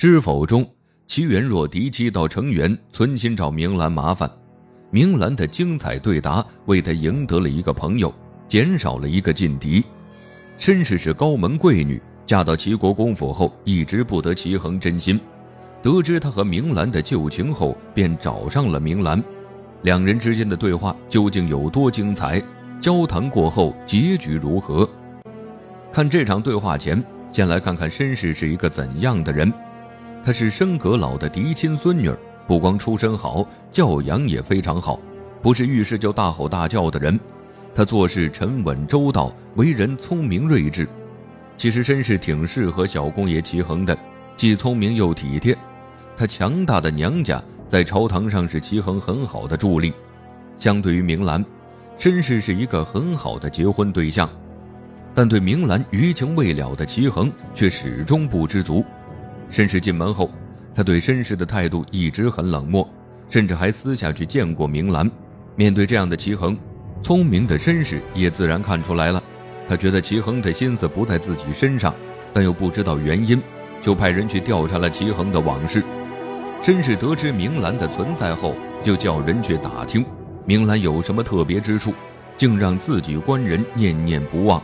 知否中，齐元若敌机到成员，存心找明兰麻烦。明兰的精彩对答为他赢得了一个朋友，减少了一个劲敌。申氏是高门贵女，嫁到齐国公府后，一直不得齐衡真心。得知他和明兰的旧情后，便找上了明兰。两人之间的对话究竟有多精彩？交谈过后，结局如何？看这场对话前，先来看看申氏是一个怎样的人。她是申阁老的嫡亲孙女，不光出身好，教养也非常好，不是遇事就大吼大叫的人。她做事沉稳周到，为人聪明睿智。其实申氏挺适合小公爷齐衡的，既聪明又体贴。她强大的娘家在朝堂上是齐衡很好的助力。相对于明兰，申氏是一个很好的结婚对象，但对明兰余情未了的齐衡却始终不知足。申氏进门后，他对申氏的态度一直很冷漠，甚至还私下去见过明兰。面对这样的齐衡，聪明的申氏也自然看出来了。他觉得齐衡的心思不在自己身上，但又不知道原因，就派人去调查了齐衡的往事。申氏得知明兰的存在后，就叫人去打听明兰有什么特别之处，竟让自己官人念念不忘。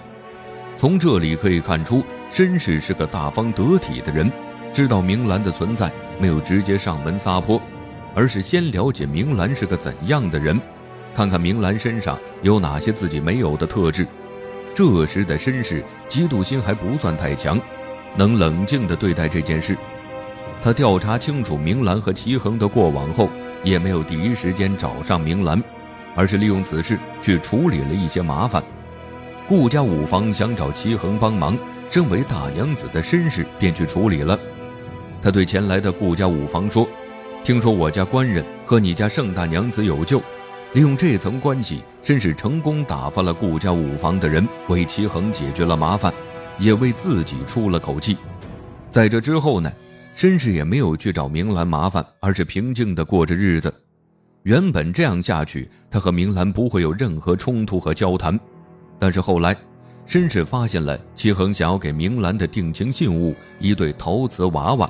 从这里可以看出，申氏是个大方得体的人。知道明兰的存在，没有直接上门撒泼，而是先了解明兰是个怎样的人，看看明兰身上有哪些自己没有的特质。这时的绅士嫉妒心还不算太强，能冷静地对待这件事。他调查清楚明兰和齐衡的过往后，也没有第一时间找上明兰，而是利用此事去处理了一些麻烦。顾家五房想找齐衡帮忙，身为大娘子的绅士便去处理了。他对前来的顾家五房说：“听说我家官人和你家盛大娘子有救，利用这层关系，真是成功打发了顾家五房的人，为齐恒解决了麻烦，也为自己出了口气。在这之后呢，绅士也没有去找明兰麻烦，而是平静地过着日子。原本这样下去，他和明兰不会有任何冲突和交谈，但是后来，绅士发现了齐恒想要给明兰的定情信物——一对陶瓷娃娃。”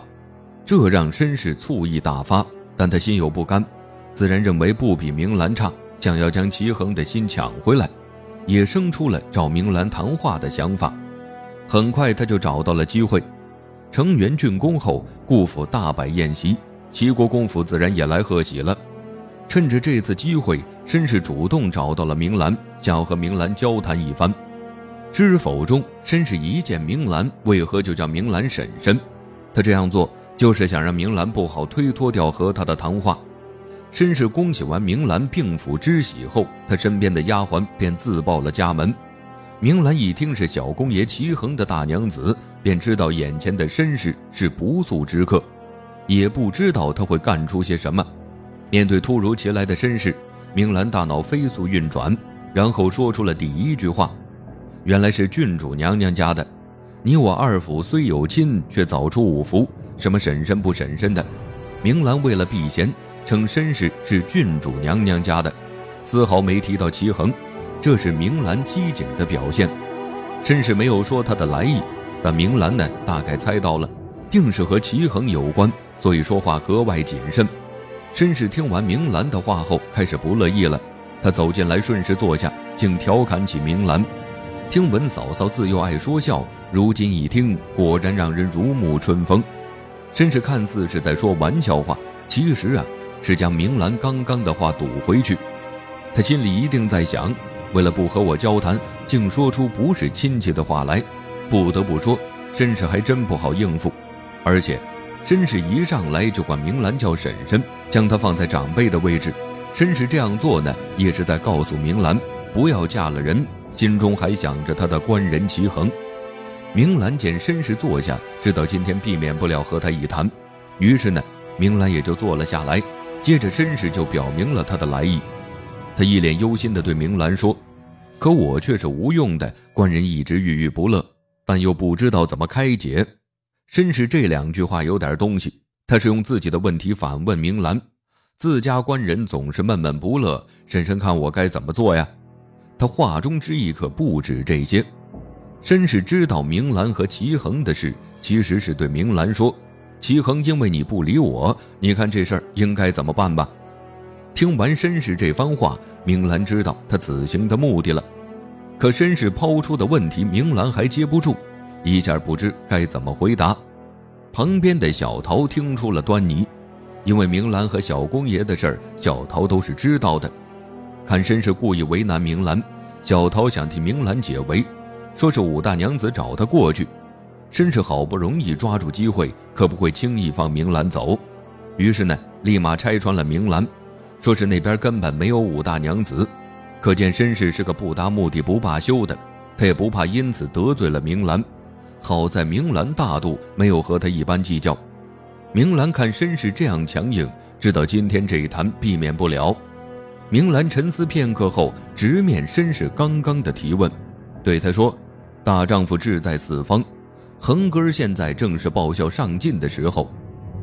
这让绅士醋意大发，但他心有不甘，自然认为不比明兰差，想要将齐衡的心抢回来，也生出了找明兰谈话的想法。很快他就找到了机会，成元竣工后，顾府大摆宴席，齐国公府自然也来贺喜了。趁着这次机会，绅士主动找到了明兰，想要和明兰交谈一番。知否中，绅士一见明兰，为何就叫明兰婶婶？他这样做。就是想让明兰不好推脱掉和他的谈话。绅士恭喜完明兰病府之喜后，他身边的丫鬟便自报了家门。明兰一听是小公爷齐衡的大娘子，便知道眼前的绅士是不速之客，也不知道他会干出些什么。面对突如其来的绅士，明兰大脑飞速运转，然后说出了第一句话：“原来是郡主娘娘家的，你我二府虽有亲，却早出五福。”什么婶婶不婶婶的，明兰为了避嫌，称绅士是郡主娘娘家的，丝毫没提到齐衡，这是明兰机警的表现。绅士没有说他的来意，但明兰呢，大概猜到了，定是和齐衡有关，所以说话格外谨慎。绅士听完明兰的话后，开始不乐意了，他走进来，顺势坐下，竟调侃起明兰。听闻嫂嫂自幼爱说笑，如今一听，果然让人如沐春风。绅士看似是在说玩笑话，其实啊是将明兰刚刚的话堵回去。他心里一定在想，为了不和我交谈，竟说出不是亲戚的话来。不得不说，绅士还真不好应付。而且，绅士一上来就管明兰叫婶婶，将她放在长辈的位置。绅士这样做呢，也是在告诉明兰，不要嫁了人，心中还想着他的官人齐衡。明兰见绅士坐下，知道今天避免不了和他一谈，于是呢，明兰也就坐了下来。接着，绅士就表明了他的来意。他一脸忧心地对明兰说：“可我却是无用的，官人一直郁郁不乐，但又不知道怎么开解。”绅士这两句话有点东西，他是用自己的问题反问明兰：“自家官人总是闷闷不乐，婶婶看我该怎么做呀？”他话中之意可不止这些。绅士知道明兰和齐衡的事，其实是对明兰说：“齐恒因为你不理我，你看这事儿应该怎么办吧？听完绅士这番话，明兰知道他此行的目的了。可绅士抛出的问题，明兰还接不住，一下不知该怎么回答。旁边的小桃听出了端倪，因为明兰和小公爷的事，小桃都是知道的。看绅士故意为难明兰，小桃想替明兰解围，说是武大娘子找他过去。绅士好不容易抓住机会，可不会轻易放明兰走。于是呢，立马拆穿了明兰，说是那边根本没有武大娘子。可见绅士是个不达目的不罢休的，他也不怕因此得罪了明兰。好在明兰大度，没有和他一般计较。明兰看绅士这样强硬，知道今天这一谈避免不了。明兰沉思片刻后，直面绅士刚刚的提问，对他说：“大丈夫志在四方。”横哥现在正是报效上进的时候，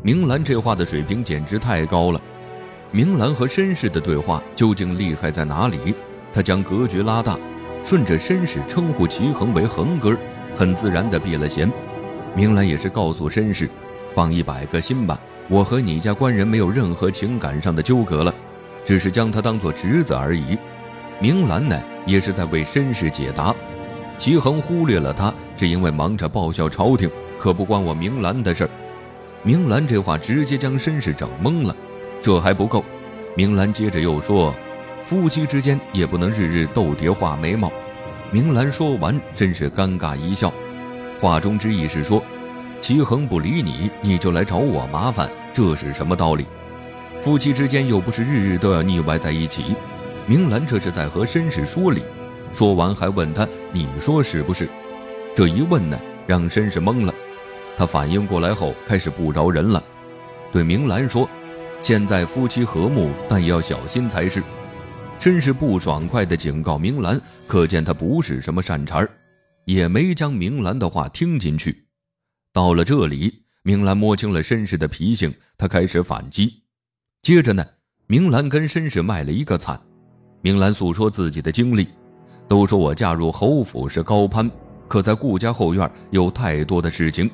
明兰这话的水平简直太高了。明兰和绅士的对话究竟厉害在哪里？他将格局拉大，顺着绅士称呼齐恒为恒哥，很自然地避了嫌。明兰也是告诉绅士，放一百个心吧，我和你家官人没有任何情感上的纠葛了，只是将他当做侄子而已。明兰呢，也是在为绅士解答。齐恒忽略了他，是因为忙着报效朝廷，可不关我明兰的事儿。明兰这话直接将绅士整懵了。这还不够，明兰接着又说：“夫妻之间也不能日日斗蝶画眉毛。”明兰说完，绅士尴尬一笑，话中之意是说：“齐恒不理你，你就来找我麻烦，这是什么道理？夫妻之间又不是日日都要腻歪在一起。”明兰这是在和绅士说理。说完还问他：“你说是不是？”这一问呢，让绅士懵了。他反应过来后，开始不饶人了，对明兰说：“现在夫妻和睦，但要小心才是。”绅士不爽快地警告明兰，可见他不是什么善茬儿，也没将明兰的话听进去。到了这里，明兰摸清了绅士的脾性，他开始反击。接着呢，明兰跟绅士卖了一个惨。明兰诉说自己的经历。都说我嫁入侯府是高攀，可在顾家后院有太多的事情，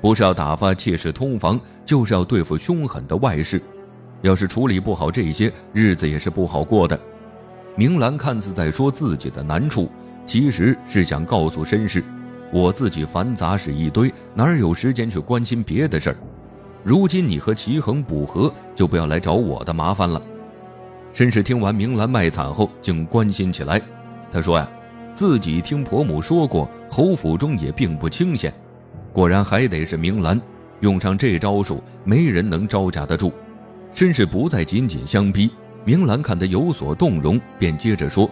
不是要打发妾室通房，就是要对付凶狠的外事。要是处理不好这些，日子也是不好过的。明兰看似在说自己的难处，其实是想告诉绅士，我自己繁杂事一堆，哪有时间去关心别的事儿？如今你和齐恒不和，就不要来找我的麻烦了。绅士听完明兰卖惨后，竟关心起来。他说呀，自己听婆母说过，侯府中也并不清闲，果然还得是明兰用上这招数，没人能招架得住。绅士不再紧紧相逼，明兰看他有所动容，便接着说：“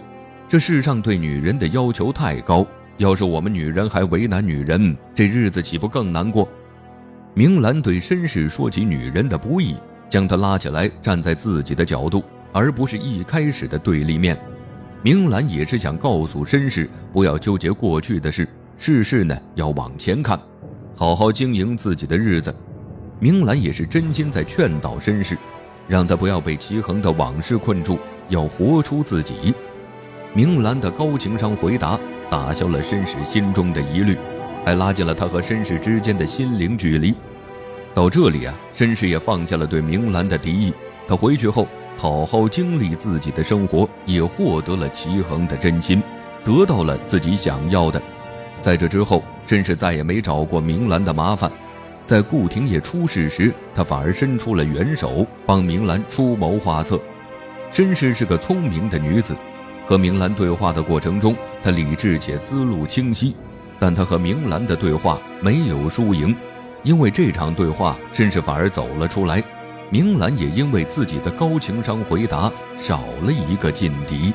这世上对女人的要求太高，要是我们女人还为难女人，这日子岂不更难过？”明兰对绅士说起女人的不易，将他拉起来，站在自己的角度，而不是一开始的对立面。明兰也是想告诉绅士，不要纠结过去的事，事事呢要往前看，好好经营自己的日子。明兰也是真心在劝导绅士，让他不要被齐恒的往事困住，要活出自己。明兰的高情商回答打消了绅士心中的疑虑，还拉近了他和绅士之间的心灵距离。到这里啊，绅士也放下了对明兰的敌意，他回去后。好好经历自己的生活，也获得了齐恒的真心，得到了自己想要的。在这之后，绅士再也没找过明兰的麻烦。在顾廷烨出事时，他反而伸出了援手，帮明兰出谋划策。绅士是个聪明的女子，和明兰对话的过程中，她理智且思路清晰。但她和明兰的对话没有输赢，因为这场对话，绅士反而走了出来。明兰也因为自己的高情商回答少了一个劲敌。